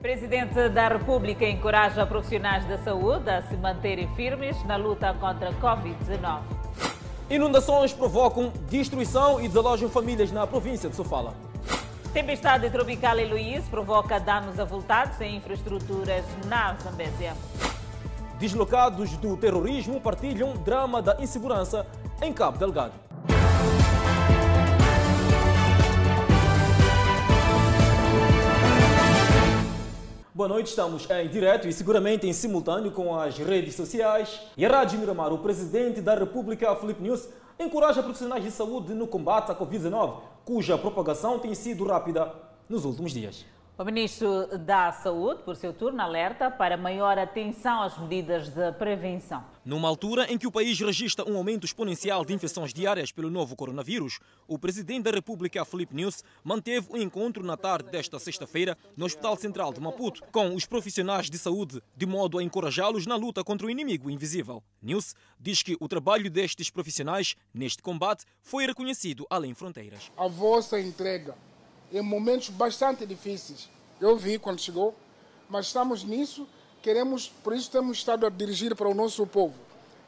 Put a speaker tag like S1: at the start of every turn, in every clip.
S1: Presidente da República encoraja profissionais da saúde a se manterem firmes na luta contra a Covid-19.
S2: Inundações provocam destruição e desalojam famílias na província de Sofala.
S1: Tempestade tropical Heloís provoca danos avultados em infraestruturas na Zambésia.
S2: Deslocados do terrorismo partilham drama da insegurança em Cabo Delgado. Boa noite, estamos em direto e seguramente em simultâneo com as redes sociais. E a Rádio Miramar, o presidente da República, Felipe News, encoraja profissionais de saúde no combate à Covid-19, cuja propagação tem sido rápida nos últimos dias.
S1: O ministro da Saúde, por seu turno, alerta para maior atenção às medidas de prevenção.
S2: Numa altura em que o país registra um aumento exponencial de infecções diárias pelo novo coronavírus, o presidente da República, Felipe News, manteve um encontro na tarde desta sexta-feira no Hospital Central de Maputo com os profissionais de saúde, de modo a encorajá-los na luta contra o inimigo invisível. News diz que o trabalho destes profissionais neste combate foi reconhecido além fronteiras.
S3: A vossa entrega em momentos bastante difíceis. Eu vi quando chegou, mas estamos nisso, queremos, por isso temos estado a dirigir para o nosso povo,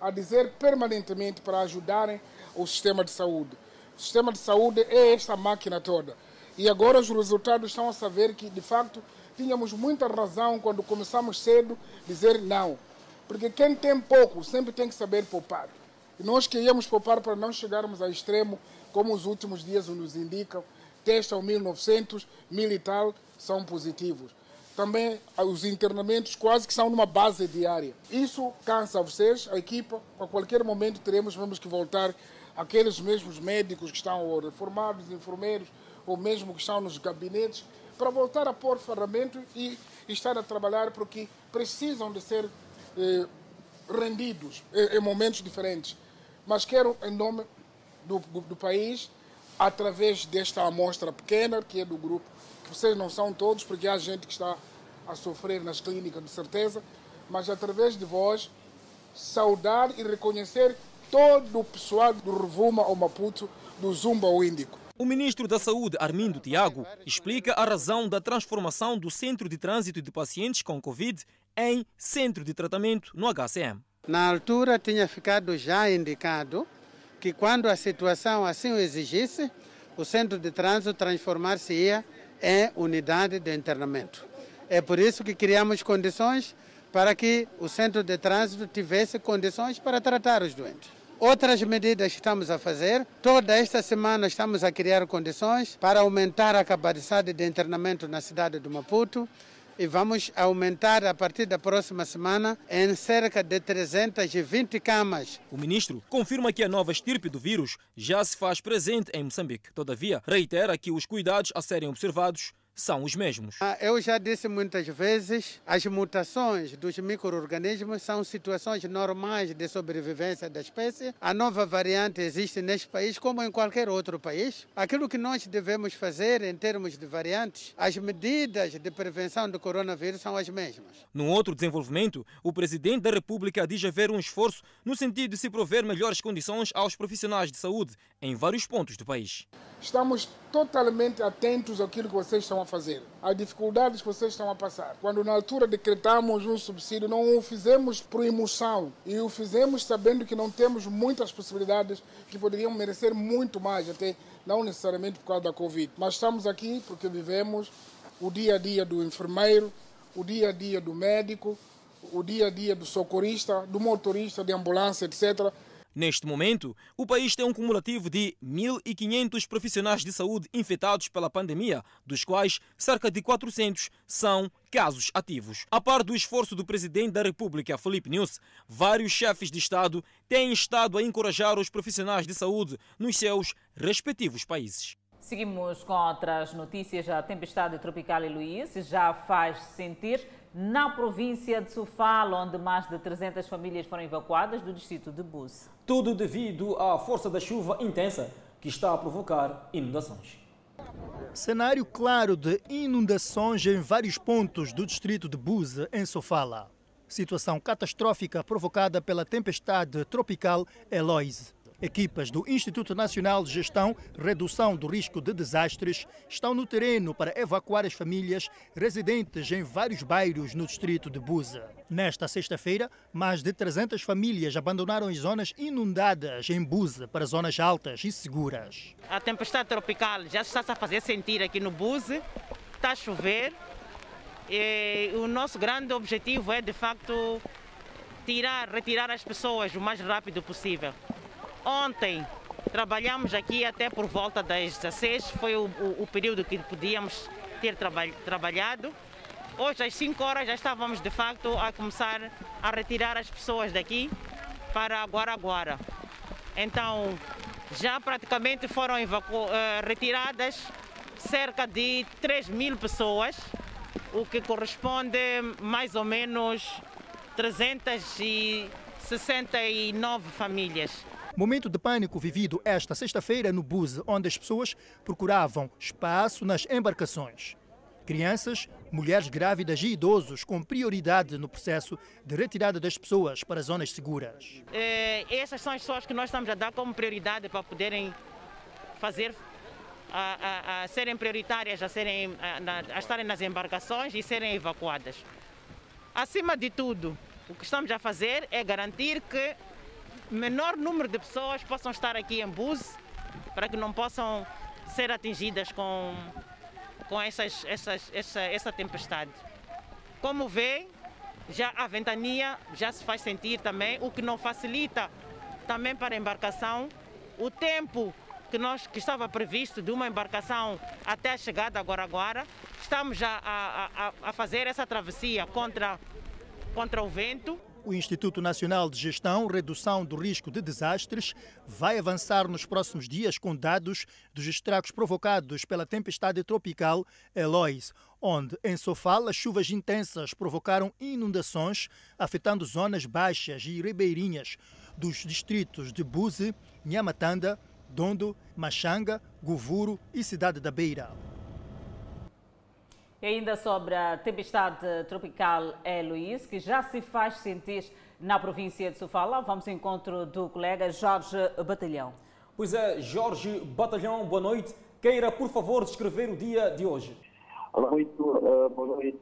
S3: a dizer permanentemente para ajudarem o sistema de saúde. O sistema de saúde é esta máquina toda. E agora os resultados estão a saber que, de facto, tínhamos muita razão quando começamos cedo dizer não. Porque quem tem pouco sempre tem que saber poupar. E nós queríamos poupar para não chegarmos ao extremo, como os últimos dias nos indicam, testam 1.900, mil e tal, são positivos. Também os internamentos quase que são numa base diária. Isso cansa vocês, a equipa, a qualquer momento teremos vamos que voltar aqueles mesmos médicos que estão reformados, enfermeiros, ou mesmo que estão nos gabinetes, para voltar a pôr ferramentas e estar a trabalhar porque precisam de ser eh, rendidos em, em momentos diferentes. Mas quero, em nome do, do país, através desta amostra pequena, que é do grupo, que vocês não são todos, porque há gente que está a sofrer nas clínicas, de certeza, mas através de vós, saudar e reconhecer todo o pessoal do Revuma ao Maputo, do Zumba ao Índico.
S2: O ministro da Saúde, Armindo Tiago, explica a razão da transformação do Centro de Trânsito de Pacientes com Covid em Centro de Tratamento no HCM.
S4: Na altura tinha ficado já indicado que quando a situação assim o exigisse, o centro de trânsito transformar-se-ia em unidade de internamento. É por isso que criamos condições para que o centro de trânsito tivesse condições para tratar os doentes. Outras medidas que estamos a fazer, toda esta semana estamos a criar condições para aumentar a capacidade de internamento na cidade de Maputo e vamos aumentar a partir da próxima semana em cerca de 320 camas.
S2: O ministro confirma que a nova estirpe do vírus já se faz presente em Moçambique. Todavia, reitera que os cuidados a serem observados são os mesmos.
S4: Ah, eu já disse muitas vezes, as mutações dos micro-organismos são situações normais de sobrevivência da espécie. A nova variante existe neste país como em qualquer outro país. Aquilo que nós devemos fazer em termos de variantes, as medidas de prevenção do coronavírus são as mesmas.
S2: Num outro desenvolvimento, o presidente da República diz haver um esforço no sentido de se prover melhores condições aos profissionais de saúde em vários pontos do país.
S3: Estamos totalmente atentos àquilo que vocês estão a fazer, às dificuldades que vocês estão a passar. Quando na altura decretamos um subsídio, não o fizemos por emoção e o fizemos sabendo que não temos muitas possibilidades que poderiam merecer muito mais, até não necessariamente por causa da Covid. Mas estamos aqui porque vivemos o dia a dia do enfermeiro, o dia a dia do médico, o dia a dia do socorrista, do motorista de ambulância, etc
S2: Neste momento, o país tem um cumulativo de 1.500 profissionais de saúde infectados pela pandemia, dos quais cerca de 400 são casos ativos. A par do esforço do presidente da República, Felipe News, vários chefes de Estado têm estado a encorajar os profissionais de saúde nos seus respectivos países.
S1: Seguimos com outras notícias. A tempestade tropical Heloísa já faz sentir na província de Sofala, onde mais de 300 famílias foram evacuadas do distrito de Bus.
S2: Tudo devido à força da chuva intensa que está a provocar inundações.
S5: Cenário claro de inundações em vários pontos do distrito de Buza, em Sofala. Situação catastrófica provocada pela tempestade tropical Eloise. Equipas do Instituto Nacional de Gestão Redução do Risco de Desastres estão no terreno para evacuar as famílias residentes em vários bairros no distrito de Buza. Nesta sexta-feira, mais de 300 famílias abandonaram as zonas inundadas em Buza para zonas altas e seguras.
S6: A tempestade tropical já está -se a fazer sentir aqui no Buze, está a chover. E o nosso grande objetivo é, de facto, tirar, retirar as pessoas o mais rápido possível. Ontem trabalhamos aqui até por volta das 16, foi o, o, o período que podíamos ter traba trabalhado. Hoje às 5 horas já estávamos de facto a começar a retirar as pessoas daqui para Guaraguara. Então já praticamente foram uh, retiradas cerca de 3 mil pessoas, o que corresponde mais ou menos 369 famílias.
S5: Momento de pânico vivido esta sexta-feira no Buse, onde as pessoas procuravam espaço nas embarcações. Crianças, mulheres grávidas e idosos com prioridade no processo de retirada das pessoas para zonas seguras.
S6: É, essas são as pessoas que nós estamos a dar como prioridade para poderem fazer, a, a, a serem prioritárias, a, serem, a, a estarem nas embarcações e serem evacuadas. Acima de tudo, o que estamos a fazer é garantir que menor número de pessoas possam estar aqui em Buse para que não possam ser atingidas com, com essas, essas, essa, essa tempestade. Como vê, já a ventania já se faz sentir também, o que não facilita também para a embarcação. O tempo que, nós, que estava previsto de uma embarcação até a chegada a Guaraguara, estamos já a, a, a fazer essa travessia contra, contra o vento
S5: o Instituto Nacional de Gestão Redução do Risco de Desastres vai avançar nos próximos dias com dados dos estragos provocados pela tempestade tropical Eloise, onde em Sofala chuvas intensas provocaram inundações, afetando zonas baixas e ribeirinhas dos distritos de Buze, Nhamatanda, Dondo, Machanga, Govuro e Cidade da Beira.
S1: E ainda sobre a tempestade tropical Eloís, que já se faz sentir na província de Sofala, vamos ao encontro do colega Jorge Batalhão.
S2: Pois é, Jorge Batalhão, boa noite. Queira, por favor, descrever o dia de hoje.
S7: Olá, muito, uh, boa noite,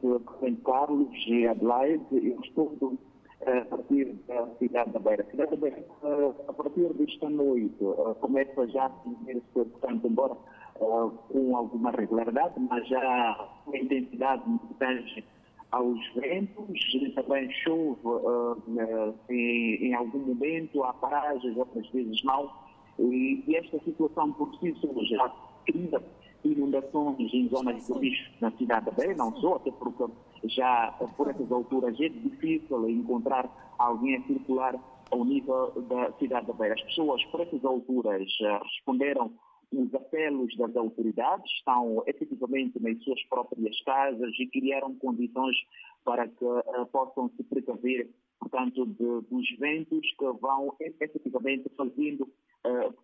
S7: Carlos e Adelaide. Eu estou uh, a partir da cidade da Beira. A cidade da Beira, uh, a partir desta noite, começa já a sentir-se, portanto, embora uh, com alguma regularidade, mas já com intensidade tange aos ventos, também chove uh, em, em, algum momento, há paragens, outras vezes não, e, e esta situação por si só já cria inundações em zonas de risco na cidade da Beira, não só, até porque já por essas alturas é difícil encontrar alguém a circular ao nível da cidade da Beira. As pessoas por essas alturas responderam os apelos das autoridades, estão efetivamente nas suas próprias casas e criaram condições para que uh, possam se precaver, portanto, de, dos ventos que vão efetivamente fazendo. Uh,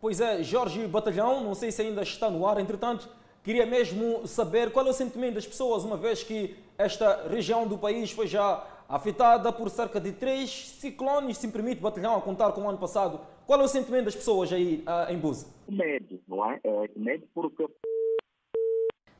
S2: pois é, Jorge Batalhão, não sei se ainda está no ar, entretanto, queria mesmo saber qual é o sentimento das pessoas, uma vez que esta região do país foi já afetada por cerca de três ciclones, se permite, Batalhão, a contar com o ano passado. Qual é o sentimento das pessoas aí uh, em Busa?
S7: Medo, não é? é? Medo porque...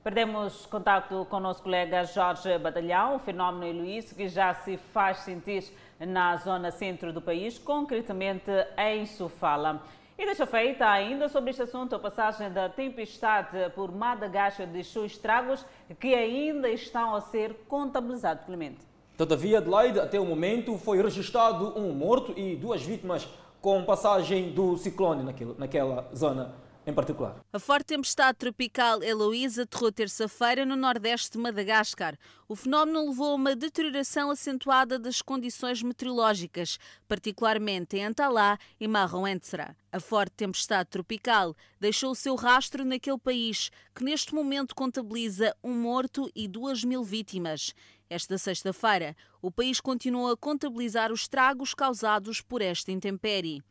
S1: Perdemos contato com o nosso colega Jorge Batalhão, o fenómeno Heloísio, que já se faz sentir na zona centro do país, concretamente em Sofala. E deixa feita ainda sobre este assunto a passagem da tempestade por Madagascar deixou estragos que ainda estão a ser contabilizados, Clemente.
S2: Todavia, Adelaide, até o momento, foi registrado um morto e duas vítimas com passagem do ciclone naquela zona em particular.
S8: A forte tempestade tropical Heloísa aterrou terça-feira no nordeste de Madagascar. O fenómeno levou a uma deterioração acentuada das condições meteorológicas, particularmente em Antalá e Marroentsera. A forte tempestade tropical deixou o seu rastro naquele país, que neste momento contabiliza um morto e duas mil vítimas. Esta sexta-feira, o país continua a contabilizar os estragos causados por esta intempérie.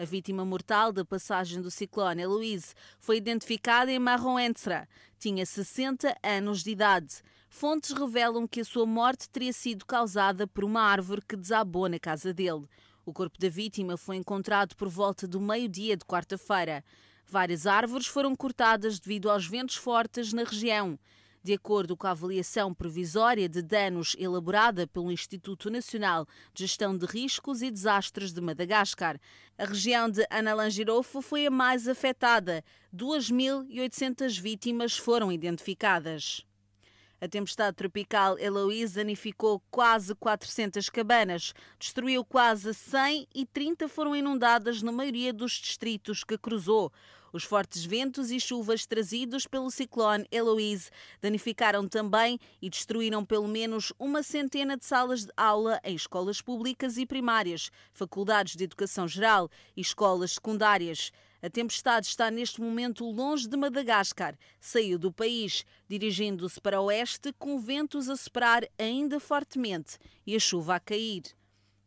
S8: A vítima mortal da passagem do ciclone Heloise foi identificada em Marroentsera. Tinha 60 anos de idade. Fontes revelam que a sua morte teria sido causada por uma árvore que desabou na casa dele. O corpo da vítima foi encontrado por volta do meio-dia de quarta-feira. Várias árvores foram cortadas devido aos ventos fortes na região. De acordo com a avaliação provisória de danos elaborada pelo Instituto Nacional de Gestão de Riscos e Desastres de Madagascar, a região de Analangirofo foi a mais afetada. 2.800 vítimas foram identificadas. A tempestade tropical Eloise danificou quase 400 cabanas, destruiu quase 100 e 30 foram inundadas na maioria dos distritos que cruzou. Os fortes ventos e chuvas trazidos pelo ciclone Eloise danificaram também e destruíram pelo menos uma centena de salas de aula em escolas públicas e primárias, faculdades de educação geral e escolas secundárias. A tempestade está neste momento longe de Madagascar. Saiu do país, dirigindo-se para o oeste, com ventos a soprar ainda fortemente e a chuva a cair.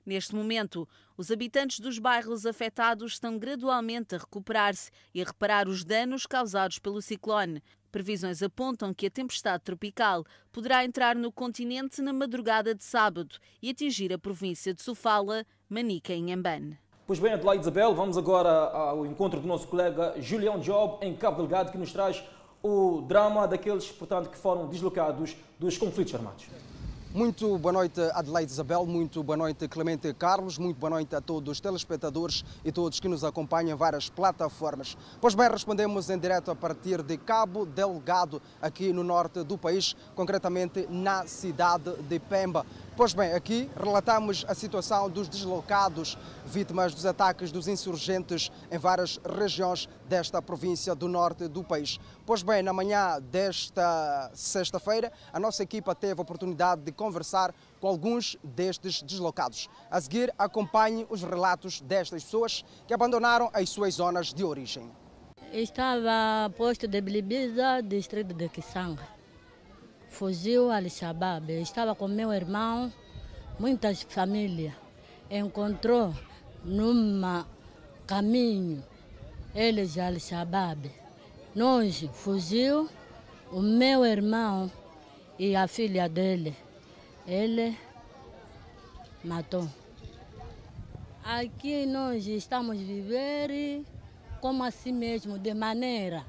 S8: Neste momento, os habitantes dos bairros afetados estão gradualmente a recuperar-se e a reparar os danos causados pelo ciclone. Previsões apontam que a tempestade tropical poderá entrar no continente na madrugada de sábado e atingir a província de Sofala, Manica e Inhambane.
S2: Pois bem, Adelaide Isabel, vamos agora ao encontro do nosso colega Julião Job, em Cabo Delgado, que nos traz o drama daqueles, portanto, que foram deslocados dos conflitos armados.
S9: Muito boa noite, Adelaide Isabel. Muito boa noite, Clemente Carlos. Muito boa noite a todos os telespectadores e todos que nos acompanham em várias plataformas. Pois bem, respondemos em direto a partir de Cabo Delgado, aqui no norte do país, concretamente na cidade de Pemba. Pois bem, aqui relatamos a situação dos deslocados, vítimas dos ataques dos insurgentes em várias regiões desta província do norte do país. Pois bem, na manhã desta sexta-feira, a nossa equipa teve a oportunidade de conversar com alguns destes deslocados. A seguir, acompanhe os relatos destas pessoas que abandonaram as suas zonas de origem.
S10: Estava posto de Bilibiza, distrito de Kisanga fugiu Al-Shabaab. Estava com meu irmão, muitas famílias. Encontrou num caminho eles Al-Shabaab. Nós fugiu, o meu irmão e a filha dele. Ele matou. Aqui nós estamos viver como assim mesmo, de maneira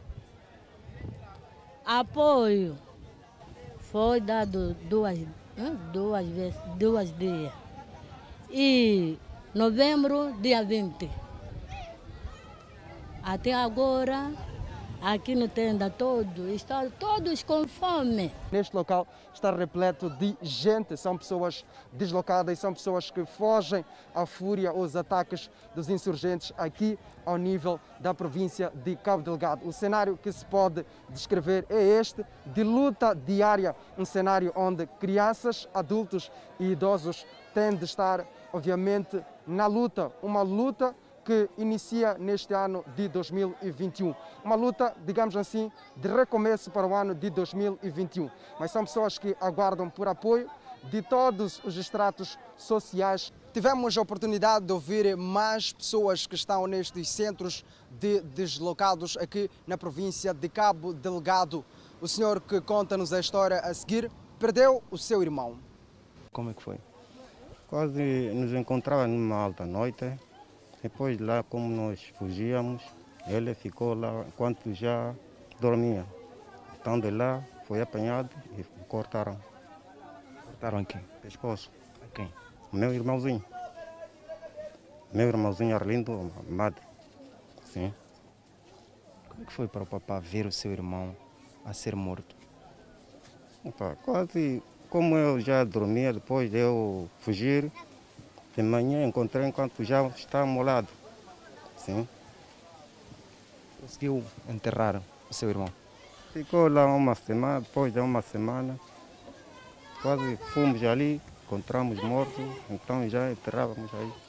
S10: apoio foi dado duas, duas vezes, duas dias. E novembro, dia 20. Até agora, aqui no tenda todo, estão todos com fome.
S9: Neste local está repleto de gente, são pessoas deslocadas, são pessoas que fogem à fúria, aos ataques dos insurgentes aqui ao nível da província de Cabo Delgado. O cenário que se pode descrever é este, de luta diária, um cenário onde crianças, adultos e idosos têm de estar, obviamente, na luta, uma luta que inicia neste ano de 2021. Uma luta, digamos assim, de recomeço para o ano de 2021. Mas são pessoas que aguardam por apoio de todos os estratos sociais. Tivemos a oportunidade de ouvir mais pessoas que estão nestes centros de deslocados aqui na província de Cabo Delgado. O senhor que conta-nos a história a seguir perdeu o seu irmão.
S11: Como é que foi? Quase nos encontrava numa alta noite. Depois lá, como nós fugíamos, ele ficou lá enquanto já dormia. Então de lá foi apanhado e cortaram.
S12: Cortaram aqui?
S11: Pescoço.
S12: A quem?
S11: Meu irmãozinho. Meu irmãozinho Arlindo Amado. Sim.
S12: Como é que foi para o papá ver o seu irmão a ser morto?
S11: Opa, quase como eu já dormia depois de eu fugir, de manhã encontrei enquanto já está molado. Sim.
S12: Conseguiu enterrar o seu irmão?
S11: Ficou lá uma semana, depois de uma semana, quase fomos ali, encontramos morto, então já enterrávamos aí.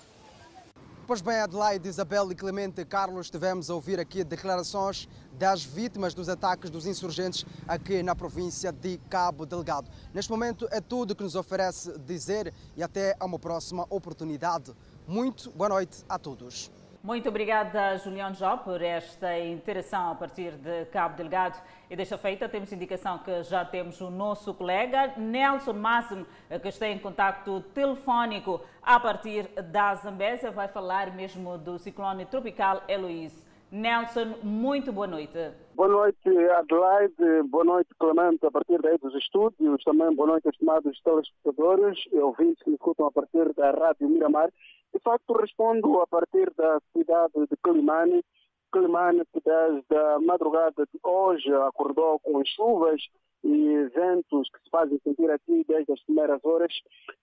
S9: Pois bem, Adelaide, Isabel e Clemente Carlos, tivemos a ouvir aqui declarações das vítimas dos ataques dos insurgentes aqui na província de Cabo Delgado. Neste momento é tudo que nos oferece dizer e até a uma próxima oportunidade. Muito boa noite a todos.
S1: Muito obrigada, Julião Jó, por esta interação a partir de Cabo Delgado. E deixa feita, temos indicação que já temos o nosso colega Nelson Máximo, que está em contato telefónico a partir da Zambésia, vai falar mesmo do ciclone tropical Heloíse. Nelson, muito boa noite.
S13: Boa noite, Adelaide. Boa noite, Clemente, a partir daí dos estúdios. Também boa noite, estimados telespectadores e ouvintes que me escutam a partir da Rádio Miramar. De facto, respondo a partir da cidade de Climane. Climane, que desde a madrugada de hoje acordou com chuvas e ventos que se fazem sentir aqui desde as primeiras horas.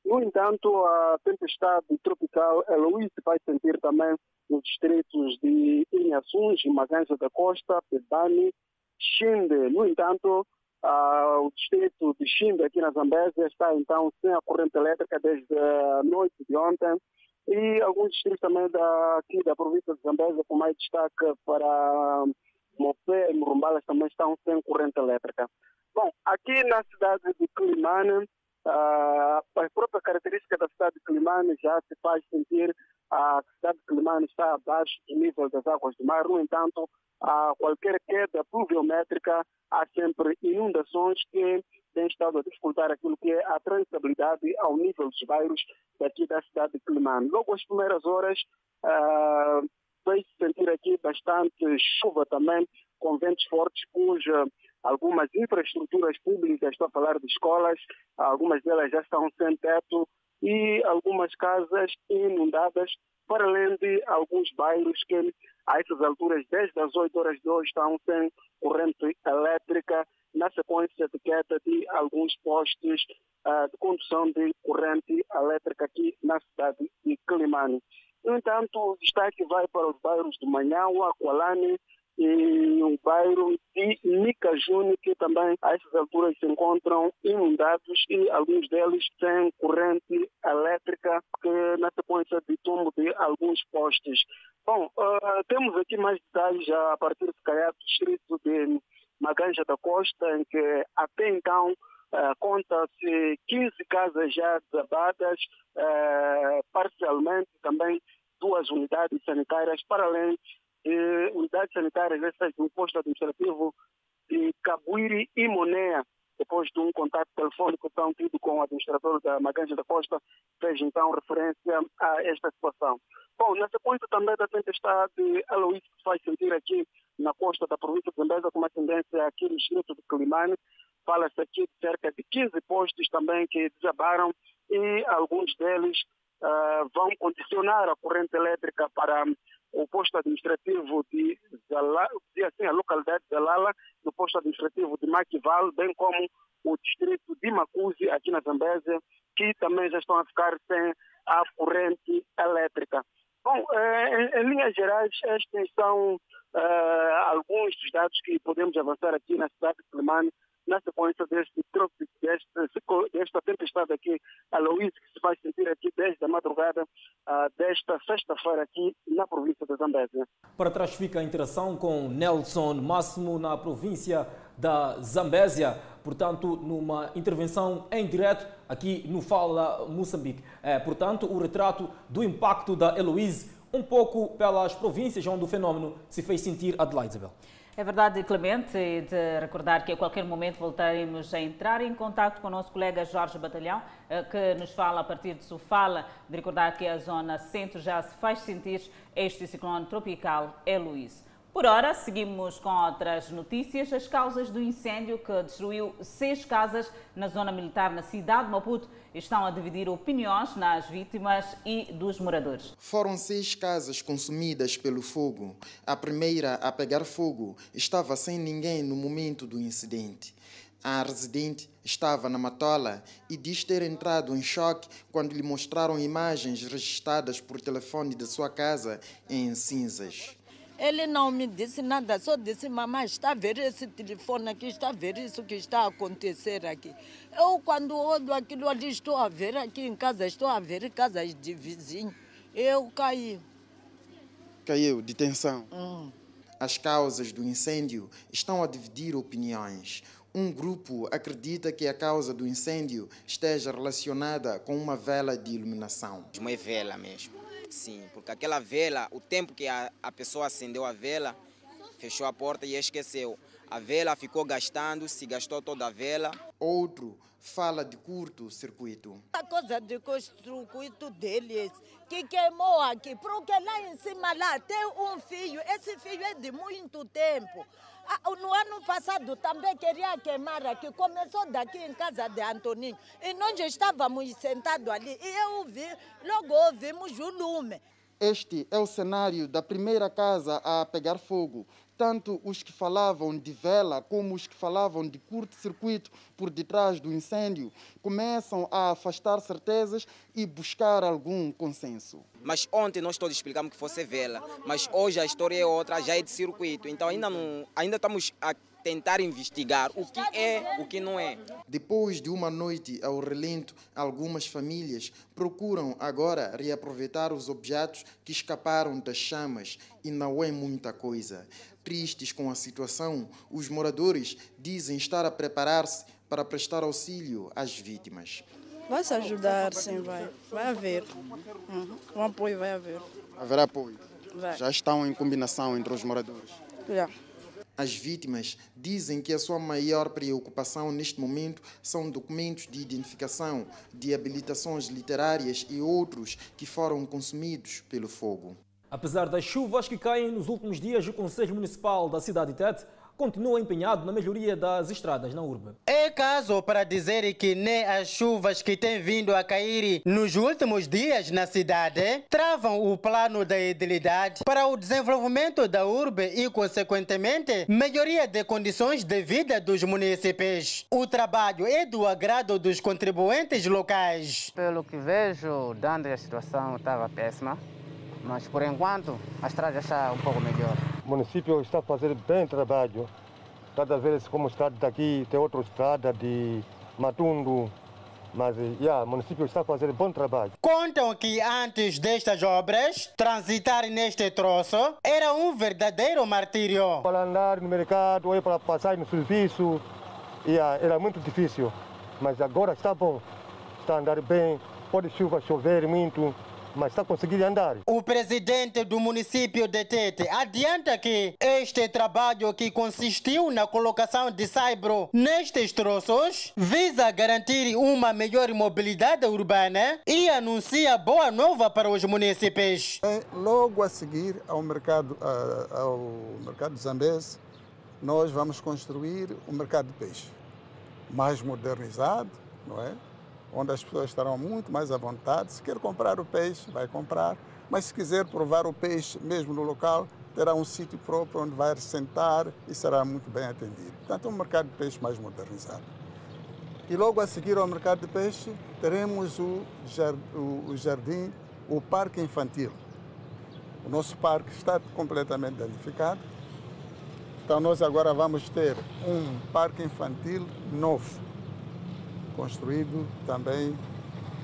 S13: No entanto, a tempestade tropical Eloise se faz sentir também nos distritos de Inhaçuns, Maganja da Costa, Pebani, Xinde. No entanto, o distrito de Xinde, aqui na Zambésia, está então sem a corrente elétrica desde a noite de ontem e alguns distritos também da, aqui da província de Zambésia, com mais destaque para Mopé e Morumbalas, também estão sem corrente elétrica. Bom, aqui na cidade de Climane, a própria característica da cidade de Climane já se faz sentir a cidade de Climane está abaixo do nível das águas do mar. No entanto, a qualquer queda pluviométrica, há sempre inundações que têm estado a dificultar aquilo que é a transitabilidade ao nível dos bairros daqui da cidade de Climane. Logo às primeiras horas, uh, vai-se sentir aqui bastante chuva também, com ventos fortes, cuja algumas infraestruturas públicas, estou a falar de escolas, algumas delas já estão sem teto e algumas casas inundadas, para além de alguns bairros que a essas alturas, desde as 8 horas de hoje, estão sem corrente elétrica, na sequência de queda de alguns postes uh, de condução de corrente elétrica aqui na cidade de Climane. No entanto, o destaque vai para os bairros de Manhão, Aqualane, e um bairro de Nicajune, que também a essas alturas se encontram inundados e alguns deles têm corrente elétrica que na sequência de tombo de alguns postes. Bom, uh, temos aqui mais detalhes a partir de calhar do distrito de Maganja da Costa, em que até então Uh, conta-se 15 casas já desabadas, uh, parcialmente também duas unidades sanitárias, para além eh, unidades sanitárias dessas do posto administrativo de Cabuiri e Monea, depois de um contato telefônico tão tido com o administrador da Maganja da Costa, fez então referência a esta situação. Bom, na sequência também da tempestade Aloísio que se faz sentir aqui na costa da província de Zambeza com uma tendência aqui no distrito de Climane, fala-se aqui de cerca de 15 postos também que desabaram e alguns deles uh, vão condicionar a corrente elétrica para o posto administrativo de Zala, assim, a localidade de Zalala, no posto administrativo de Maquival, bem como o distrito de Macuzi, aqui na Zambésia, que também já estão a ficar sem a corrente elétrica. Bom, eh, em, em linhas gerais, estes são eh, alguns dos dados que podemos avançar aqui na cidade de Climane na sequência deste, deste, desta tempestade aqui, a Luísa, que se vai sentir aqui desde a madrugada uh, desta sexta-feira aqui na província de Zambésia.
S2: Para trás fica a interação com Nelson Máximo na província da Zambésia, portanto, numa intervenção em direto aqui no Fala Moçambique. É, portanto, o retrato do impacto da Heloíse um pouco pelas províncias onde o fenômeno se fez sentir, Adelaide Isabel.
S1: É verdade, Clemente, de recordar que a qualquer momento voltaremos a entrar em contato com o nosso colega Jorge Batalhão, eh, que nos fala a partir de Sofala, de recordar que a zona centro já se faz sentir este ciclone tropical é Luís. Por ora, seguimos com outras notícias. As causas do incêndio que destruiu seis casas na zona militar na cidade de Maputo estão a dividir opiniões nas vítimas e dos moradores.
S14: Foram seis casas consumidas pelo fogo. A primeira a pegar fogo estava sem ninguém no momento do incidente. A residente estava na matola e diz ter entrado em choque quando lhe mostraram imagens registradas por telefone de sua casa em cinzas.
S15: Ele não me disse nada, só disse, mamãe, está a ver esse telefone aqui, está a ver isso que está a acontecer aqui. Eu, quando olho aquilo ali, estou a ver aqui em casa, estou a ver casas de vizinho. Eu caí.
S14: Caiu de tensão? Hum. As causas do incêndio estão a dividir opiniões. Um grupo acredita que a causa do incêndio esteja relacionada com uma vela de iluminação.
S16: Uma vela mesmo Sim, porque aquela vela, o tempo que a, a pessoa acendeu a vela, fechou a porta e esqueceu. A vela ficou gastando, se gastou toda a vela.
S14: Outro fala de curto-circuito.
S15: A coisa de curto-circuito deles, que queimou aqui, porque lá em cima lá tem um fio, esse fio é de muito tempo. No ano passado também queria queimar aqui, começou daqui em casa de Antoninho, e nós estávamos sentados ali, e eu vi, logo ouvimos o lume.
S14: Este é o cenário da primeira casa a pegar fogo tanto os que falavam de vela como os que falavam de curto-circuito por detrás do incêndio começam a afastar certezas e buscar algum consenso.
S16: Mas ontem nós todos explicamos que fosse vela, mas hoje a história é outra, já é de circuito. Então ainda não, ainda estamos a tentar investigar o que é, o que não é.
S14: Depois de uma noite ao relento, algumas famílias procuram agora reaproveitar os objetos que escaparam das chamas e não é muita coisa. Tristes com a situação, os moradores dizem estar a preparar-se para prestar auxílio às vítimas.
S17: Vai se ajudar, sim, vai. Vai haver. Uhum. Um apoio vai haver.
S14: Haverá apoio?
S17: Vai.
S14: Já estão em combinação entre os moradores?
S17: Já.
S14: As vítimas dizem que a sua maior preocupação neste momento são documentos de identificação, de habilitações literárias e outros que foram consumidos pelo fogo.
S2: Apesar das chuvas que caem nos últimos dias, o Conselho Municipal da cidade de Tete continua empenhado na melhoria das estradas na urbe.
S18: É caso para dizer que nem as chuvas que têm vindo a cair nos últimos dias na cidade travam o plano da edilidade para o desenvolvimento da urbe e, consequentemente, melhoria de condições de vida dos municípios. O trabalho é do agrado dos contribuintes locais.
S19: Pelo que vejo, dando a situação estava péssima, mas por enquanto a estrada está um pouco melhor.
S20: O município está fazendo bem trabalho. Cada vez como estrada daqui, tem outra estrada de Matundo, mas yeah, o município está fazendo bom trabalho.
S18: Contam que antes destas obras, transitar neste troço era um verdadeiro martírio.
S20: Para andar no mercado ou para passar no serviço, yeah, era muito difícil. Mas agora está bom, está a andar bem, pode chuva chover muito, mas está conseguindo andar.
S18: O presidente do município de Tete adianta que este trabalho que consistiu na colocação de saibro nestes troços visa garantir uma melhor mobilidade urbana e anuncia boa nova para os municípios.
S21: É, logo a seguir ao mercado, ao mercado zambese, nós vamos construir o mercado de peixe mais modernizado, não é? Onde as pessoas estarão muito mais à vontade. Se quer comprar o peixe, vai comprar, mas se quiser provar o peixe mesmo no local, terá um sítio próprio onde vai sentar e será muito bem atendido. Portanto, é um mercado de peixe mais modernizado. E logo a seguir ao mercado de peixe, teremos o jardim, o parque infantil. O nosso parque está completamente danificado. Então, nós agora vamos ter um parque infantil novo construído também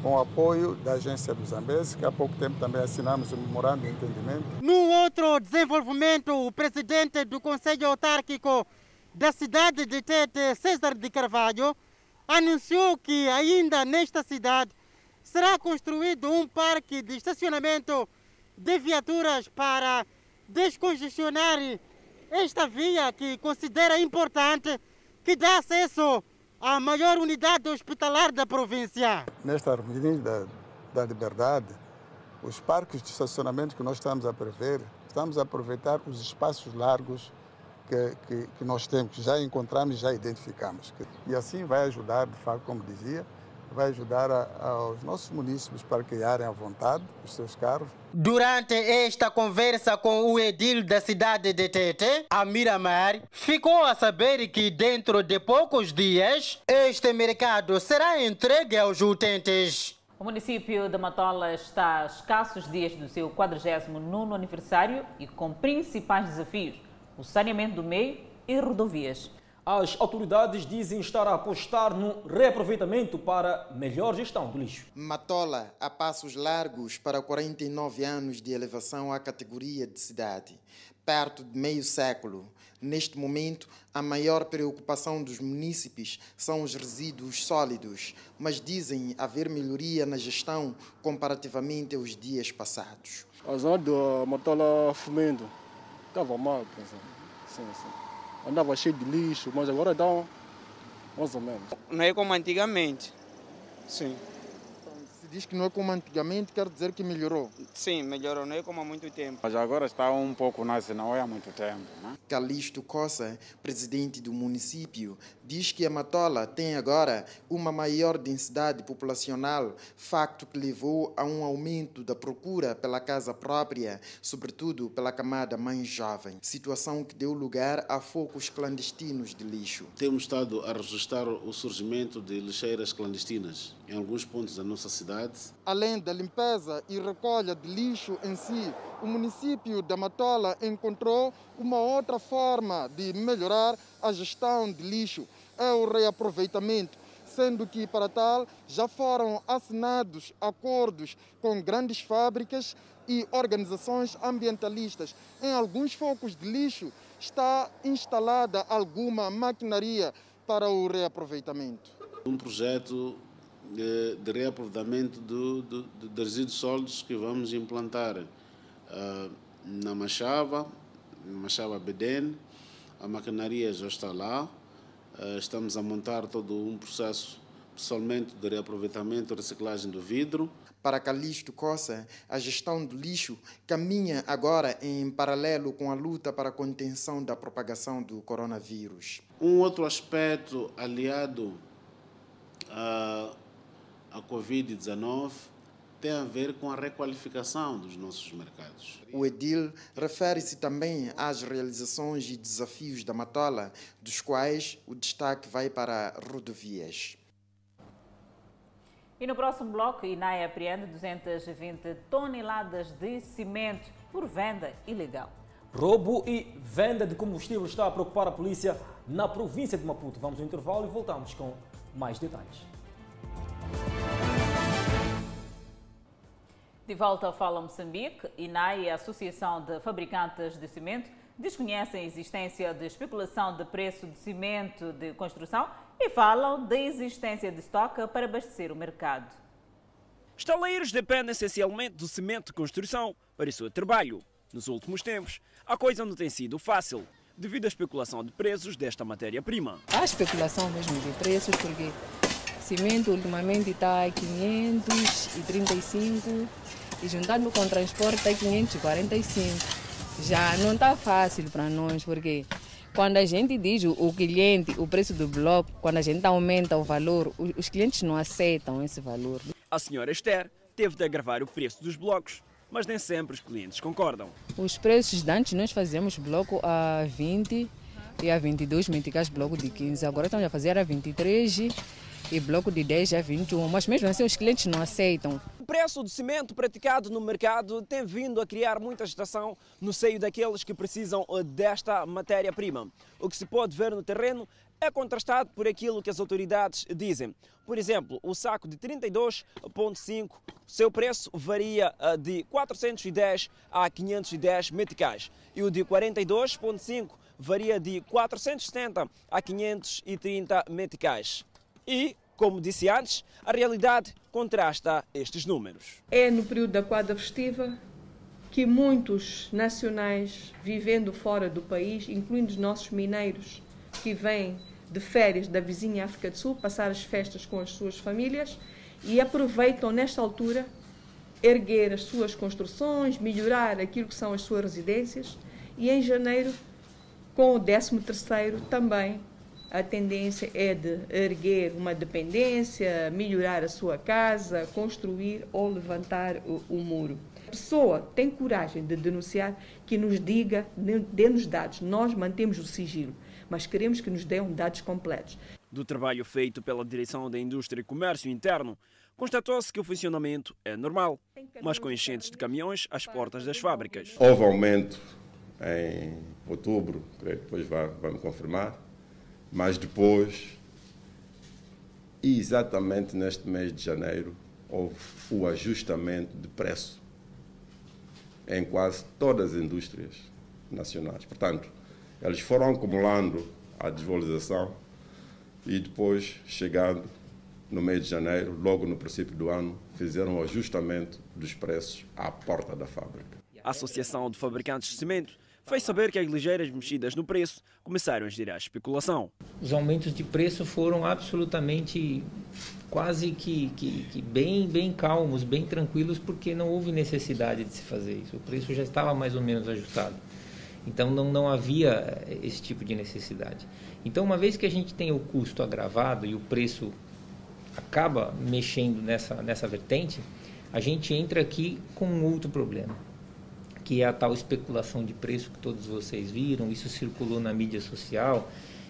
S21: com o apoio da agência do Zambese, que há pouco tempo também assinamos um memorando de entendimento.
S18: No outro desenvolvimento, o presidente do Conselho Autárquico da cidade de Tete, César de Carvalho, anunciou que ainda nesta cidade será construído um parque de estacionamento de viaturas para descongestionar esta via que considera importante, que dá acesso a maior unidade hospitalar da província.
S21: Nesta Avenida da Liberdade, os parques de estacionamento que nós estamos a prever, estamos a aproveitar os espaços largos que, que, que nós temos, que já encontramos já identificamos. E assim vai ajudar, de facto, como dizia, vai ajudar a, aos nossos municípios para criarem à vontade os seus carros.
S18: Durante esta conversa com o edil da cidade de Tete, a Miramar, ficou a saber que dentro de poucos dias este mercado será entregue aos utentes.
S1: O município de Matola está a escassos dias do seu 49º aniversário e com principais desafios, o saneamento do meio e rodovias.
S2: As autoridades dizem estar a apostar no reaproveitamento para melhor gestão do lixo.
S14: Matola a passos largos para 49 anos de elevação à categoria de cidade, perto de meio século. Neste momento, a maior preocupação dos munícipes são os resíduos sólidos, mas dizem haver melhoria na gestão comparativamente aos dias passados.
S22: A zona Matola Fumendo estava mal, sim, sim. Andava cheio de lixo, mas agora dá mais ou menos.
S16: Não é como antigamente, sim.
S14: Se diz que não é como antigamente, quer dizer que melhorou?
S16: Sim, melhorou, não é como há muito tempo.
S23: Mas agora está um pouco, nasce, não é há muito tempo. Né?
S14: Calixto Coça, presidente do município, diz que a Matola tem agora uma maior densidade populacional, facto que levou a um aumento da procura pela casa própria, sobretudo pela camada mais jovem, situação que deu lugar a focos clandestinos de lixo.
S24: Temos estado a registrar o surgimento de lixeiras clandestinas em alguns pontos da nossa cidade.
S14: Além da limpeza e recolha de lixo em si, o município da Matola encontrou uma outra forma de melhorar a gestão de lixo, é o reaproveitamento, sendo que para tal já foram assinados acordos com grandes fábricas e organizações ambientalistas. Em alguns focos de lixo está instalada alguma maquinaria para o reaproveitamento.
S24: Um projeto de, de reaproveitamento do, do, de resíduos sólidos que vamos implantar uh, na Machava, Machava Beden. A maquinaria já está lá. Uh, estamos a montar todo um processo pessoalmente de reaproveitamento e reciclagem do vidro.
S14: Para Calixto Coça, a gestão do lixo caminha agora em paralelo com a luta para a contenção da propagação do coronavírus.
S24: Um outro aspecto aliado a a Covid-19 tem a ver com a requalificação dos nossos mercados.
S14: O Edil refere-se também às realizações e desafios da Matola, dos quais o destaque vai para rodovias.
S1: E no próximo bloco, INAI apreende 220 toneladas de cimento por venda ilegal.
S2: Roubo e venda de combustível está a preocupar a polícia na província de Maputo. Vamos ao intervalo e voltamos com mais detalhes.
S1: De volta ao Fala Moçambique, INAI e a Associação de Fabricantes de Cimento desconhecem a existência de especulação de preço de cimento de construção e falam da existência de estoque para abastecer o mercado.
S25: Estaleiros dependem essencialmente do cimento de construção para o seu trabalho. Nos últimos tempos, a coisa não tem sido fácil, devido à especulação de preços desta matéria-prima.
S26: Há especulação mesmo de preços, porque cimento ultimamente está a 535 e juntando com o transporte está a 545. Já não está fácil para nós, porque quando a gente diz o cliente, o preço do bloco, quando a gente aumenta o valor, os clientes não aceitam esse valor.
S25: A senhora Esther teve de agravar o preço dos blocos, mas nem sempre os clientes concordam.
S26: Os preços de antes nós fazíamos bloco a 20 e a 22 meticais bloco de 15. Agora estamos a fazer a 23 e bloco de 10 a 21, mas mesmo assim os clientes não aceitam.
S25: O preço do cimento praticado no mercado tem vindo a criar muita agitação no seio daqueles que precisam eh, desta matéria-prima. O que se pode ver no terreno é contrastado por aquilo que as autoridades dizem. Por exemplo, o saco de 32,5, seu preço varia eh, de 410 a 510 meticais e o de 42,5 varia de 470 a 530 meticais. E, como disse antes, a realidade contrasta estes números.
S27: É no período da quadra festiva que muitos nacionais vivendo fora do país, incluindo os nossos mineiros que vêm de férias da vizinha África do Sul, passar as festas com as suas famílias e aproveitam nesta altura erguer as suas construções, melhorar aquilo que são as suas residências e em janeiro, com o 13 terceiro, também a tendência é de erguer uma dependência, melhorar a sua casa, construir ou levantar o, o muro. A pessoa tem coragem de denunciar que nos diga, dê-nos dados. Nós mantemos o sigilo, mas queremos que nos dêem dados completos.
S25: Do trabalho feito pela Direção da Indústria e Comércio Interno, constatou-se que o funcionamento é normal, mas com enchentes de caminhões às portas das fábricas.
S28: Houve aumento em outubro, creio que depois vai, vai me confirmar,
S29: Mas depois, exatamente neste mês de janeiro, houve o ajustamento de preço em quase todas as indústrias nacionais. Portanto, eles foram acumulando a desvalorização e depois, chegando no mês de janeiro, logo no princípio do ano, fizeram o ajustamento dos preços à porta da fábrica.
S25: A Associação de Fabricantes de Cimento fez saber que as ligeiras mexidas no preço começaram a gerar especulação.
S30: Os aumentos de preço foram absolutamente quase que, que, que, bem, bem calmos, bem tranquilos, porque não houve necessidade de se fazer isso. O preço já estava mais ou menos ajustado. Então não, não havia esse tipo de necessidade. Então, uma vez que a gente tem o custo agravado e o preço acaba mexendo nessa, nessa vertente, a gente entra aqui com outro problema, que é a tal especulação de preço que todos vocês viram. Isso circulou na mídia social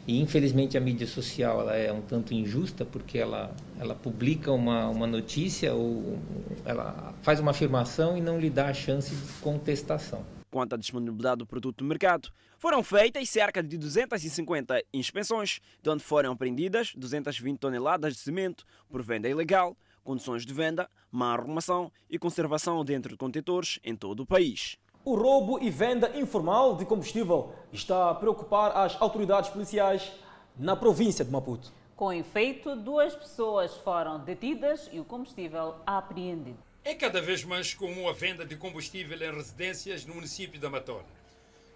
S30: e, infelizmente, a mídia social ela é um tanto injusta porque ela, ela publica uma, uma notícia ou ela faz uma afirmação e não lhe dá a chance de contestação.
S25: Quanto à disponibilidade do produto no mercado, foram feitas cerca de 250 inspeções, de onde foram apreendidas 220 toneladas de cimento por venda ilegal, condições de venda, má arrumação e conservação dentro de contentores em todo o país.
S2: O roubo e venda informal de combustível está a preocupar as autoridades policiais na província de Maputo.
S1: Com efeito, duas pessoas foram detidas e o combustível apreendido.
S31: É cada vez mais comum a venda de combustível em residências no município da Matola.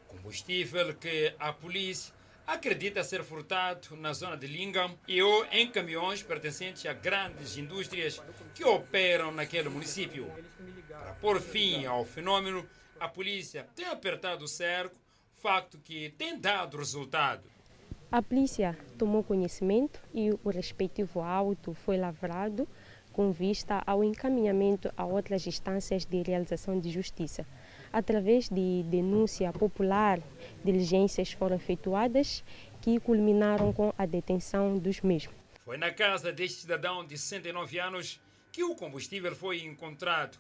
S31: Combustível que a polícia acredita ser furtado na zona de Lingam e ou em caminhões pertencentes a grandes indústrias que operam naquele município. Para pôr fim ao fenômeno, a polícia tem apertado o cerco, facto que tem dado resultado.
S32: A polícia tomou conhecimento e o respectivo auto foi lavrado com vista ao encaminhamento a outras instâncias de realização de justiça. Através de denúncia popular, diligências foram efetuadas que culminaram com a detenção dos mesmos.
S31: Foi na casa deste cidadão de 69 anos que o combustível foi encontrado.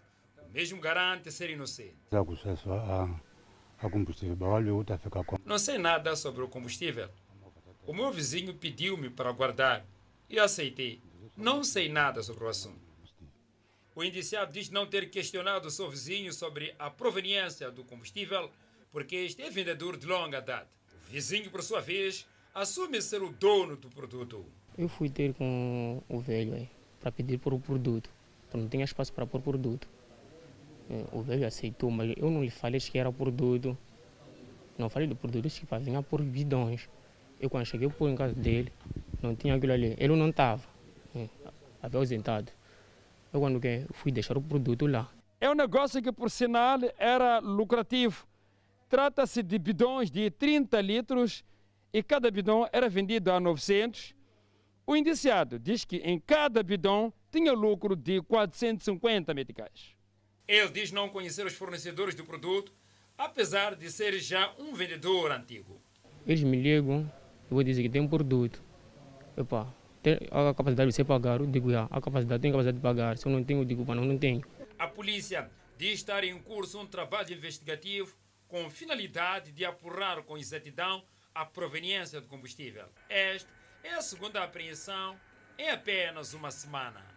S31: Mesmo garante ser inocente. Não sei nada sobre o combustível. O meu vizinho pediu-me para guardar e aceitei. Não sei nada sobre o assunto. O indiciado diz não ter questionado o seu vizinho sobre a proveniência do combustível, porque este é vendedor de longa data. O vizinho, por sua vez, assume ser o dono do produto.
S32: Eu fui ter com o velho aí, para pedir por o produto, porque não tinha espaço para pôr produto. É, o velho aceitou, mas eu não lhe falei que era produto. Não falei do produto, que faziam por bidões. Eu quando cheguei por em casa dele, não tinha aquilo ali. Ele não estava havia ausentado. Eu quando fui deixar o produto lá.
S31: É um negócio que, por sinal, era lucrativo. Trata-se de bidões de 30 litros e cada bidão era vendido a 900. O indiciado diz que em cada bidão tinha lucro de 450 meticais. Ele diz não conhecer os fornecedores do produto, apesar de ser já um vendedor antigo.
S32: Eles me ligam, eu vou dizer que tem um produto. Epa, tem a capacidade de você pagar, eu digo, já, a capacidade, tem capacidade de pagar. Se eu não tenho, eu digo, não, não tenho.
S31: A polícia diz estar em curso um trabalho investigativo com finalidade de apurar com exatidão a proveniência do combustível. Esta é a segunda apreensão em apenas uma semana.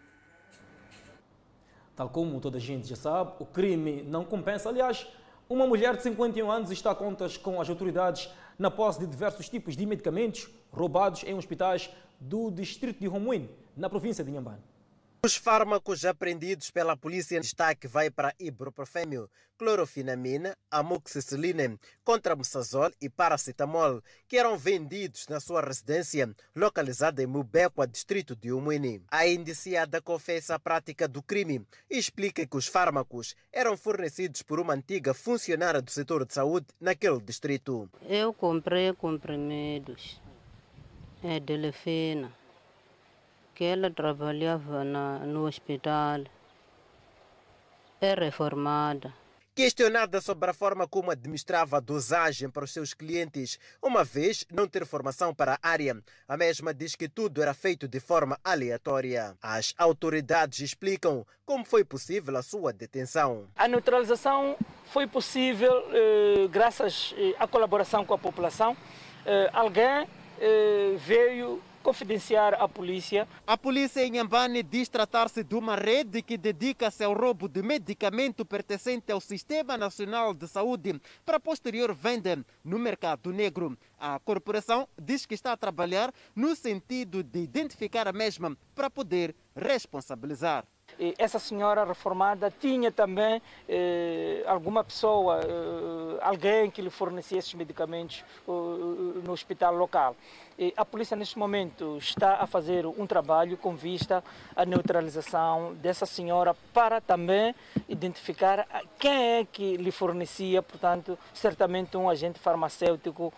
S2: Tal como toda a gente já sabe, o crime não compensa. Aliás, uma mulher de 51 anos está a contas com as autoridades na posse de diversos tipos de medicamentos roubados em hospitais do distrito de Romuim, na província de Inhambane.
S33: Os fármacos apreendidos pela polícia em destaque vai para ibuprofêmio, clorofinamina, amoxicilina, contramessazol e paracetamol, que eram vendidos na sua residência, localizada em Mubequa, distrito de Umuini. A indiciada confessa a prática do crime e explica que os fármacos eram fornecidos por uma antiga funcionária do setor de saúde naquele distrito.
S34: Eu comprei comprimidos é Delfina, que ela trabalhava na, no hospital, é reformada.
S33: Questionada sobre a forma como administrava a dosagem para os seus clientes, uma vez não ter formação para a área, a mesma diz que tudo era feito de forma aleatória. As autoridades explicam como foi possível a sua detenção.
S28: A neutralização foi possível eh, graças eh, à colaboração com a população. Eh, alguém eh, veio confidenciar à polícia.
S33: A polícia em Nhambane diz tratar-se de uma rede que dedica-se ao roubo de medicamento pertencente ao Sistema Nacional de Saúde para posterior venda no mercado negro. A corporação diz que está a trabalhar no sentido de identificar a mesma para poder responsabilizar.
S28: Essa senhora reformada tinha também eh, alguma pessoa, eh, alguém que lhe fornecia esses medicamentos eh, no hospital local. E a polícia, neste momento, está a fazer um trabalho com vista à neutralização dessa senhora para também identificar quem é que lhe fornecia. Portanto, certamente um agente farmacêutico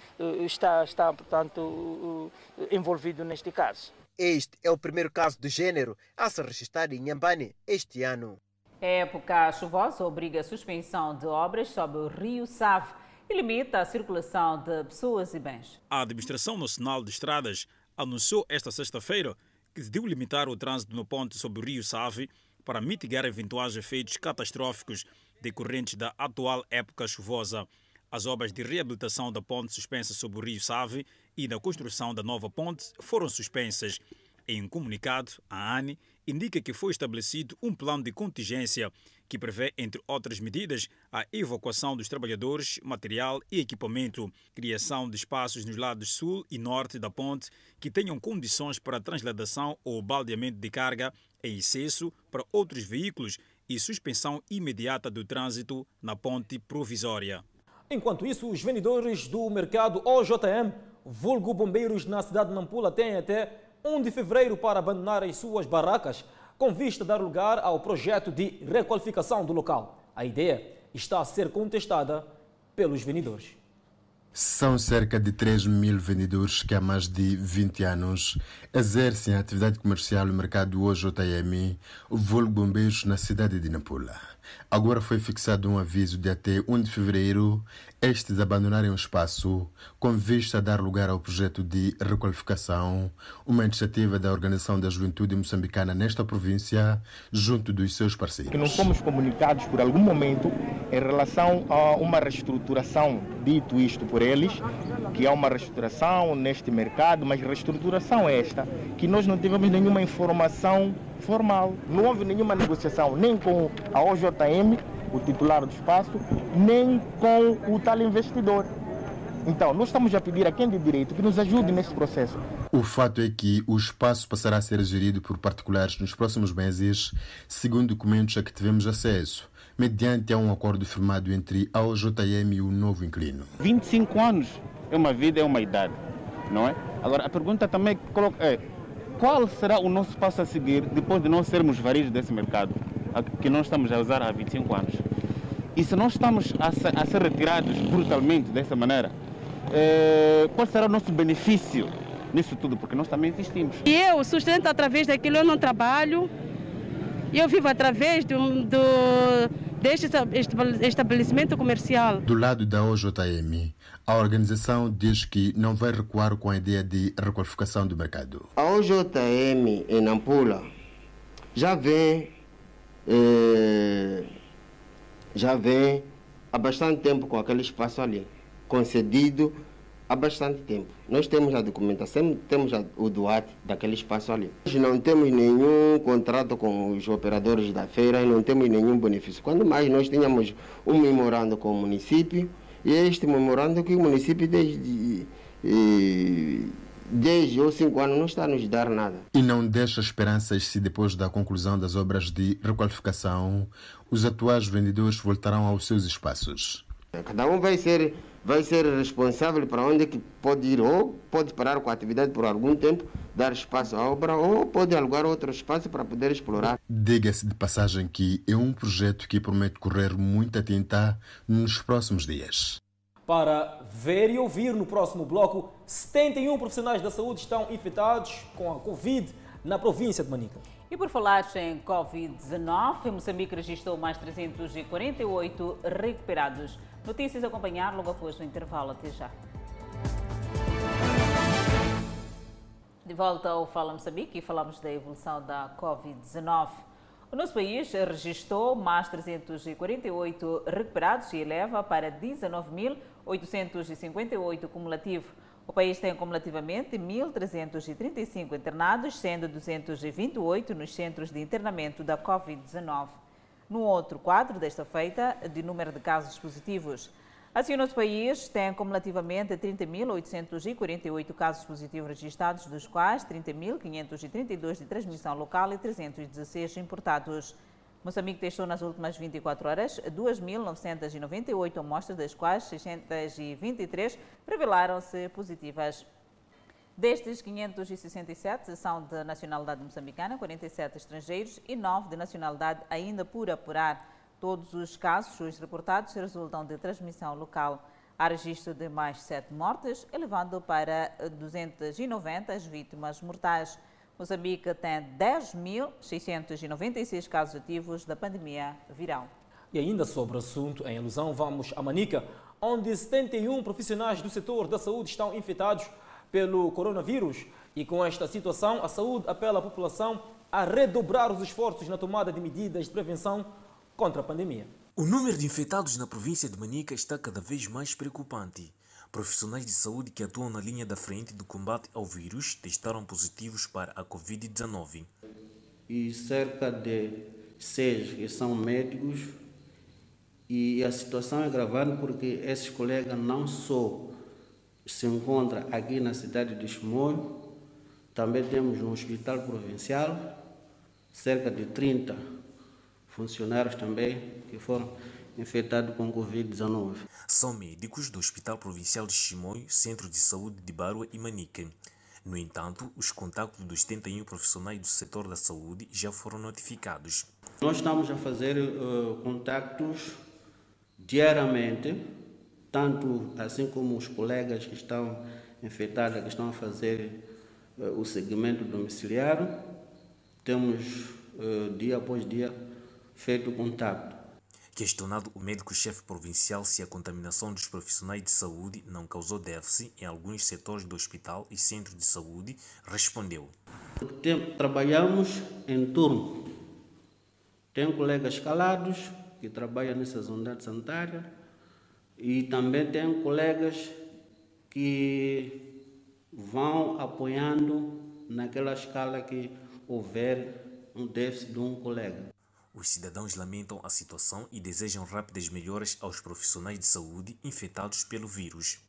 S28: está, está portanto, envolvido neste caso.
S33: Este é o primeiro caso do gênero a se registrar em Nhambane este ano.
S1: A época chuvosa obriga a suspensão de obras sobre o rio Save e limita a circulação de pessoas e bens.
S35: A Administração Nacional de Estradas anunciou esta sexta-feira que decidiu limitar o trânsito no ponte sobre o rio Save para mitigar eventuais efeitos catastróficos decorrentes da atual época chuvosa. As obras de reabilitação da ponte suspensa sobre o rio Save e da construção da nova ponte foram suspensas. Em um comunicado, a ANE indica que foi estabelecido um plano de contingência que prevê, entre outras medidas, a evacuação dos trabalhadores, material e equipamento, criação de espaços nos lados sul e norte da ponte que tenham condições para transladação ou baldeamento de carga em excesso para outros veículos e suspensão imediata do trânsito na ponte provisória.
S2: Enquanto isso, os vendedores do mercado OJM, vulgo bombeiros na cidade de Nampula, têm até 1 de fevereiro para abandonar as suas barracas, com vista a dar lugar ao projeto de requalificação do local. A ideia está a ser contestada pelos vendedores.
S36: São cerca de 3 mil vendedores que há mais de 20 anos exercem a atividade comercial no mercado OJM, vulgo bombeiros na cidade de Nampula. Agora foi fixado um aviso de até 1 de fevereiro estes abandonarem o espaço com vista a dar lugar ao projeto de requalificação, uma iniciativa da Organização da Juventude Moçambicana nesta província, junto dos seus parceiros.
S37: Que não fomos comunicados por algum momento em relação a uma reestruturação, dito isto por eles, que há uma reestruturação neste mercado, mas reestruturação esta que nós não tivemos nenhuma informação formal. Não houve nenhuma negociação nem com a OJM, o titular do espaço, nem com o tal investidor. Então, nós estamos a pedir a quem de direito que nos ajude nesse processo.
S36: O fato é que o espaço passará a ser gerido por particulares nos próximos meses, segundo documentos a que tivemos acesso, mediante a um acordo firmado entre a OJM e o novo inquilino.
S37: 25 anos é uma vida, é uma idade, não é? Agora, a pergunta também é qual será o nosso passo a seguir depois de nós sermos varizes desse mercado que nós estamos a usar há 25 anos? E se nós estamos a ser, a ser retirados brutalmente dessa maneira, é, qual será o nosso benefício nisso tudo? Porque nós também existimos.
S38: E eu sustento através daquilo, eu não trabalho, eu vivo através do, do, deste estabelecimento comercial.
S36: Do lado da OJM, a organização diz que não vai recuar com a ideia de requalificação do mercado.
S39: A OJM em Nampula já vem, eh, já vem há bastante tempo com aquele espaço ali, concedido há bastante tempo. Nós temos a documentação, temos o doate daquele espaço ali. Nós não temos nenhum contrato com os operadores da feira e não temos nenhum benefício. Quando mais nós tínhamos um memorando com o município, e este memorando que o município desde, desde ou cinco anos não está a nos dar nada.
S36: E não deixa esperanças se depois da conclusão das obras de requalificação, os atuais vendedores voltarão aos seus espaços.
S39: Cada um vai ser, vai ser responsável para onde é que pode ir, ou pode parar com a atividade por algum tempo, dar espaço à obra, ou pode alugar outro espaço para poder explorar.
S36: Diga-se de passagem que é um projeto que promete correr muita tinta nos próximos dias.
S2: Para ver e ouvir no próximo bloco, 71 profissionais da saúde estão infectados com a Covid na província de Manica.
S1: E por falar em Covid-19, Moçambique registrou mais 348 recuperados. Notícias a acompanhar logo após o intervalo. Até já. De volta ao Fala Moçambique e falamos da evolução da Covid-19. O nosso país registrou mais 348 recuperados e eleva para 19.858 cumulativo. O país tem cumulativamente 1.335 internados, sendo 228 nos centros de internamento da Covid-19. No outro quadro desta feita, de número de casos positivos, Assim, o nosso país tem cumulativamente 30.848 casos positivos registrados, dos quais 30.532 de transmissão local e 316 importados. Moçambique testou nas últimas 24 horas 2.998 amostras, das quais 623 revelaram-se positivas. Destes, 567 são de nacionalidade moçambicana, 47 estrangeiros e 9 de nacionalidade ainda por apurar. Todos os casos os reportados resultam de transmissão local. Há registro de mais sete mortes, elevando para 290 as vítimas mortais. Moçambique tem 10.696 casos ativos da pandemia viral.
S2: E ainda sobre o assunto, em alusão, vamos a Manica, onde 71 profissionais do setor da saúde estão infectados pelo coronavírus. E com esta situação, a saúde apela à população a redobrar os esforços na tomada de medidas de prevenção contra a pandemia.
S40: O número de infectados na província de Manica está cada vez mais preocupante. Profissionais de saúde que atuam na linha da frente do combate ao vírus testaram positivos para a Covid-19.
S41: E cerca de seis que são médicos. E a situação é gravada porque esses colegas não só se encontram aqui na cidade de Chimoio, também temos um hospital provincial, cerca de 30 funcionários também que foram infectados com Covid-19.
S40: São médicos do Hospital Provincial de Chimoio, Centro de Saúde de Barua e Manique. No entanto, os contatos dos 71 profissionais do setor da saúde já foram notificados.
S41: Nós estamos a fazer uh, contactos diariamente, tanto assim como os colegas que estão infectados, que estão a fazer uh, o segmento domiciliário. Temos uh, dia após dia feito contato.
S40: Questionado o médico-chefe provincial se a contaminação dos profissionais de saúde não causou déficit em alguns setores do hospital e centro de saúde, respondeu:
S41: Trabalhamos em turno. Tem colegas calados que trabalham nessas unidades sanitárias e também tem colegas que vão apoiando naquela escala que houver um déficit de um colega.
S40: Os cidadãos lamentam a situação e desejam rápidas melhoras aos profissionais de saúde infectados pelo vírus.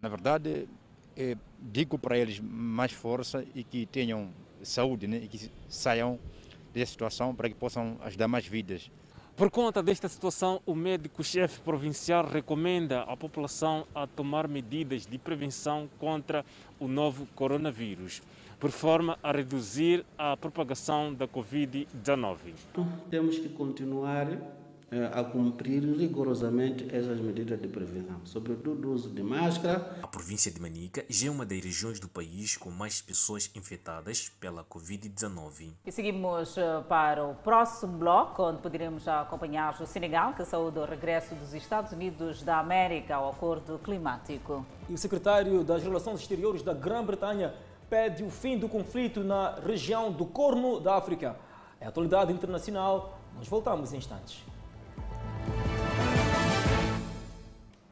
S42: Na verdade, é, digo para eles mais força e que tenham saúde né, e que saiam dessa situação para que possam ajudar mais vidas.
S43: Por conta desta situação, o médico-chefe provincial recomenda à população a tomar medidas de prevenção contra o novo coronavírus por forma a reduzir a propagação da Covid-19.
S41: Temos que continuar a cumprir rigorosamente essas medidas de prevenção, sobretudo o uso de máscara.
S40: A província de Manica já é uma das regiões do país com mais pessoas infectadas pela Covid-19.
S1: E seguimos eh, para o próximo bloco, onde poderemos acompanhar o Senegal, que saúda o regresso dos Estados Unidos da América ao acordo climático.
S2: E o secretário das Relações Exteriores da Grã-Bretanha pede o fim do conflito na região do Corno da África. É a atualidade internacional. Nós voltamos em instantes.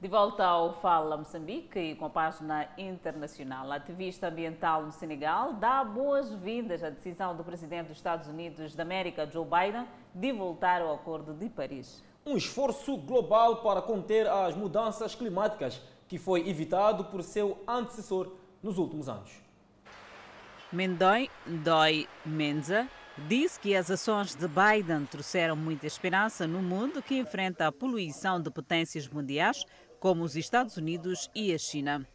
S1: De volta ao Fala Moçambique e com a página internacional, a ativista ambiental no Senegal dá boas-vindas à decisão do presidente dos Estados Unidos da América, Joe Biden, de voltar ao Acordo de Paris.
S2: Um esforço global para conter as mudanças climáticas que foi evitado por seu antecessor nos últimos anos.
S1: Mendoy Doi Menza disse que as ações de Biden trouxeram muita esperança no mundo que enfrenta a poluição de potências mundiais como os Estados Unidos e a China.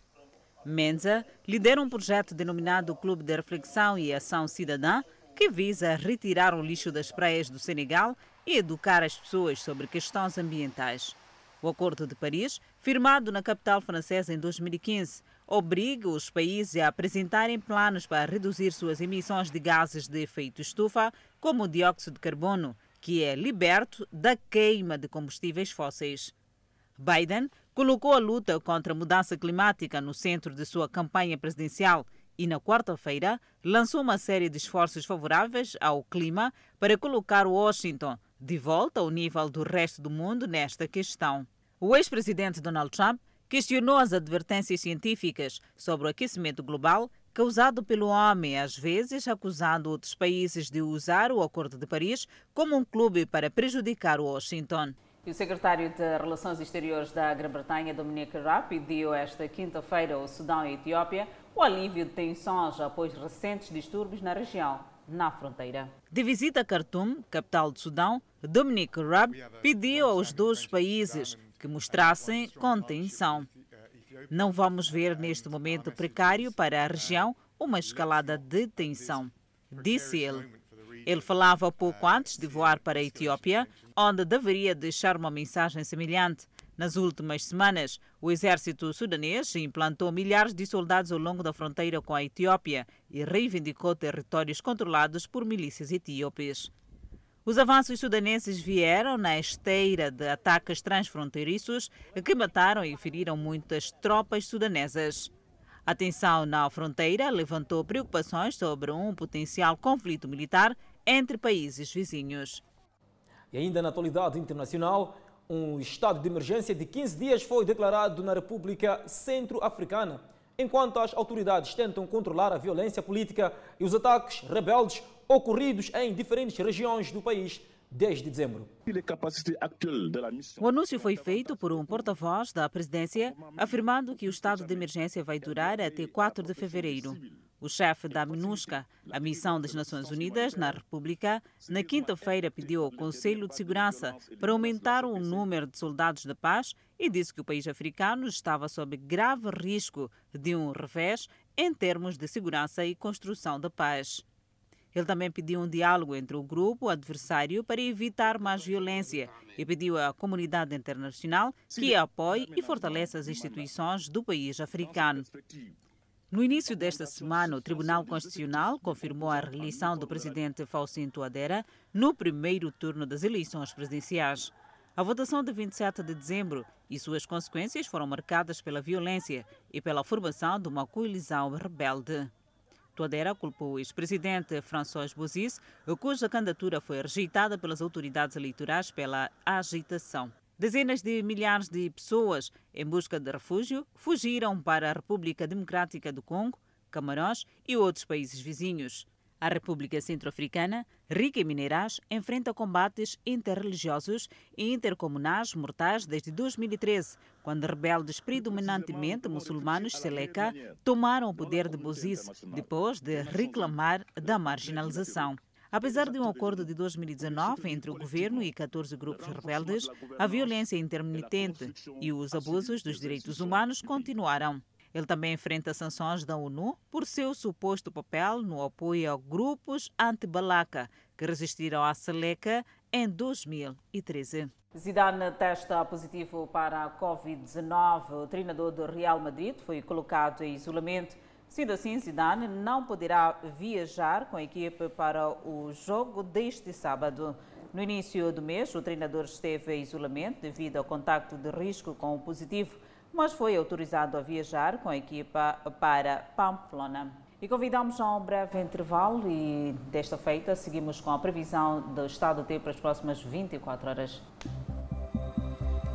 S1: Menza lidera um projeto denominado Clube de Reflexão e Ação Cidadã, que visa retirar o lixo das praias do Senegal e educar as pessoas sobre questões ambientais. O Acordo de Paris, firmado na capital francesa em 2015, obriga os países a apresentarem planos para reduzir suas emissões de gases de efeito estufa, como o dióxido de carbono, que é liberto da queima de combustíveis fósseis. Biden colocou a luta contra a mudança climática no centro de sua campanha presidencial e, na quarta-feira, lançou uma série de esforços favoráveis ao clima para colocar Washington de volta ao nível do resto do mundo nesta questão. O ex-presidente Donald Trump questionou as advertências científicas sobre o aquecimento global causado pelo homem, às vezes acusando outros países de usar o Acordo de Paris como um clube para prejudicar Washington. E o secretário de Relações Exteriores da Grã-Bretanha, Dominic Raab, pediu esta quinta-feira ao Sudão e Etiópia o alívio de tensões após recentes distúrbios na região, na fronteira. De visita a Khartoum, capital do Sudão, Dominic Raab pediu aos dois países que mostrassem contenção. Não vamos ver neste momento precário para a região uma escalada de tensão, disse ele. Ele falava pouco antes de voar para a Etiópia, onde deveria deixar uma mensagem semelhante. Nas últimas semanas, o exército sudanês implantou milhares de soldados ao longo da fronteira com a Etiópia e reivindicou territórios controlados por milícias etíopes. Os avanços sudaneses vieram na esteira de ataques transfronteiriços que mataram e feriram muitas tropas sudanesas. A tensão na fronteira levantou preocupações sobre um potencial conflito militar entre países vizinhos.
S2: E ainda na atualidade internacional, um estado de emergência de 15 dias foi declarado na República Centro-Africana, enquanto as autoridades tentam controlar a violência política e os ataques rebeldes ocorridos em diferentes regiões do país desde dezembro.
S1: O anúncio foi feito por um porta-voz da presidência, afirmando que o estado de emergência vai durar até 4 de fevereiro. O chefe da MINUSCA, a missão das Nações Unidas na República, na quinta-feira pediu ao Conselho de Segurança para aumentar o número de soldados da paz e disse que o país africano estava sob grave risco de um revés em termos de segurança e construção da paz. Ele também pediu um diálogo entre o grupo adversário para evitar mais violência e pediu à comunidade internacional que apoie e fortaleça as instituições do país africano. No início desta semana, o Tribunal Constitucional confirmou a reeleição do presidente Faustin Touadera no primeiro turno das eleições presidenciais. A votação de 27 de dezembro e suas consequências foram marcadas pela violência e pela formação de uma coalizão rebelde. Touadera culpou o ex-presidente François Bozis, cuja candidatura foi rejeitada pelas autoridades eleitorais pela agitação. Dezenas de milhares de pessoas em busca de refúgio fugiram para a República Democrática do Congo, Camarões e outros países vizinhos. A República Centro-Africana, rica em minerais, enfrenta combates interreligiosos e intercomunais mortais desde 2013, quando rebeldes predominantemente muçulmanos Seleka tomaram o poder de Bozis, depois de reclamar da marginalização. Apesar de um acordo de 2019 entre o governo e 14 grupos rebeldes, a violência intermitente e os abusos dos direitos humanos continuaram. Ele também enfrenta sanções da ONU por seu suposto papel no apoio a grupos anti-Balaka que resistiram à Seleca em 2013. Zidane testa positivo para a Covid-19. O treinador do Real Madrid foi colocado em isolamento. Sendo assim, Zidane não poderá viajar com a equipe para o jogo deste sábado. No início do mês, o treinador esteve em isolamento devido ao contacto de risco com o positivo mas foi autorizado a viajar com a equipa para Pamplona. E convidamos a um breve intervalo e desta feita seguimos com a previsão do estado do tempo para as próximas 24 horas.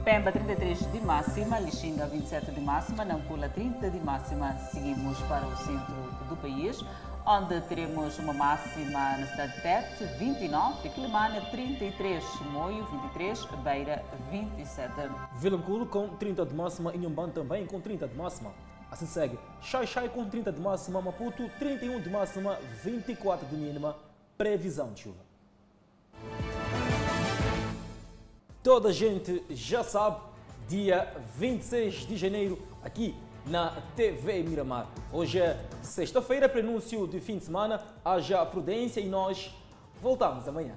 S1: Pemba 33 de máxima, Lixinga 27 de máxima, Nampula 30 de máxima. Seguimos para o centro do país onde teremos uma máxima na cidade de Tete, 29, Quilimana 33, Moio 23, Beira 27.
S2: Vilanculo com 30 de máxima, Inhambane também com 30 de máxima. Assim segue, Xai Xai com 30 de máxima, Maputo 31 de máxima, 24 de mínima, previsão de chuva. Toda a gente já sabe, dia 26 de janeiro, aqui na TV Miramar. Hoje é sexta-feira, prenúncio de fim de semana. Haja prudência e nós voltamos amanhã.